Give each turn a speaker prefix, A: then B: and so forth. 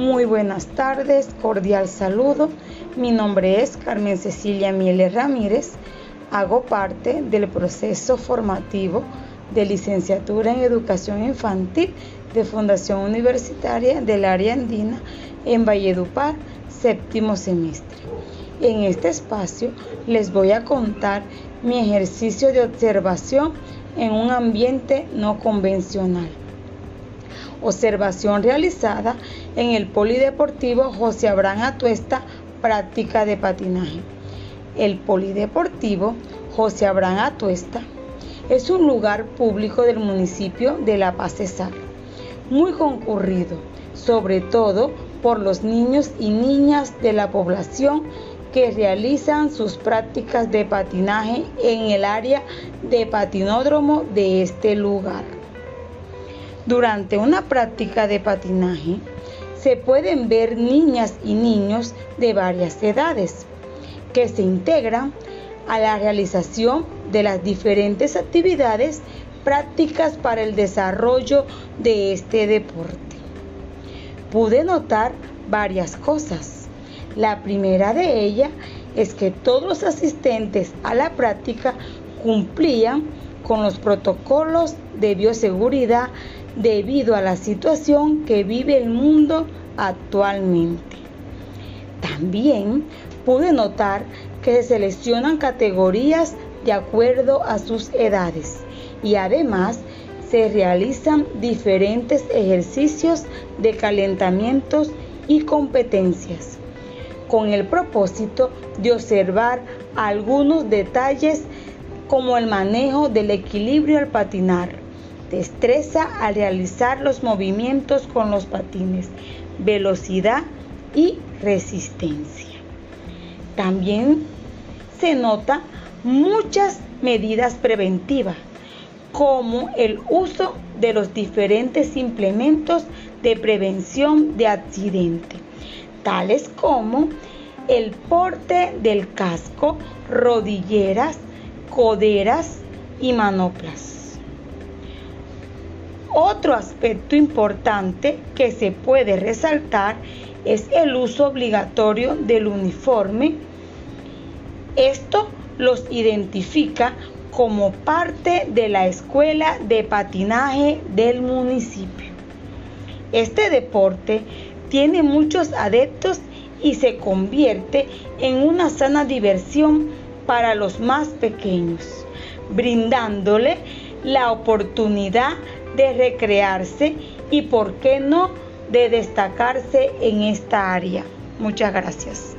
A: Muy buenas tardes, cordial saludo. Mi nombre es Carmen Cecilia Mieles Ramírez. Hago parte del proceso formativo de licenciatura en educación infantil de Fundación Universitaria del Área Andina en Valledupar, séptimo semestre. En este espacio les voy a contar mi ejercicio de observación en un ambiente no convencional. Observación realizada en el Polideportivo José Abraham Atuesta, práctica de patinaje. El Polideportivo José Abraham Atuesta es un lugar público del municipio de La Paz Cesar, muy concurrido, sobre todo por los niños y niñas de la población que realizan sus prácticas de patinaje en el área de patinódromo de este lugar. Durante una práctica de patinaje se pueden ver niñas y niños de varias edades que se integran a la realización de las diferentes actividades prácticas para el desarrollo de este deporte. Pude notar varias cosas. La primera de ellas es que todos los asistentes a la práctica cumplían con los protocolos de bioseguridad debido a la situación que vive el mundo actualmente. También pude notar que se seleccionan categorías de acuerdo a sus edades y además se realizan diferentes ejercicios de calentamientos y competencias con el propósito de observar algunos detalles como el manejo del equilibrio al patinar, destreza al realizar los movimientos con los patines, velocidad y resistencia. También se nota muchas medidas preventivas, como el uso de los diferentes implementos de prevención de accidente, tales como el porte del casco, rodilleras, coderas y manoplas. Otro aspecto importante que se puede resaltar es el uso obligatorio del uniforme. Esto los identifica como parte de la escuela de patinaje del municipio. Este deporte tiene muchos adeptos y se convierte en una sana diversión para los más pequeños, brindándole la oportunidad de recrearse y, por qué no, de destacarse en esta área. Muchas gracias.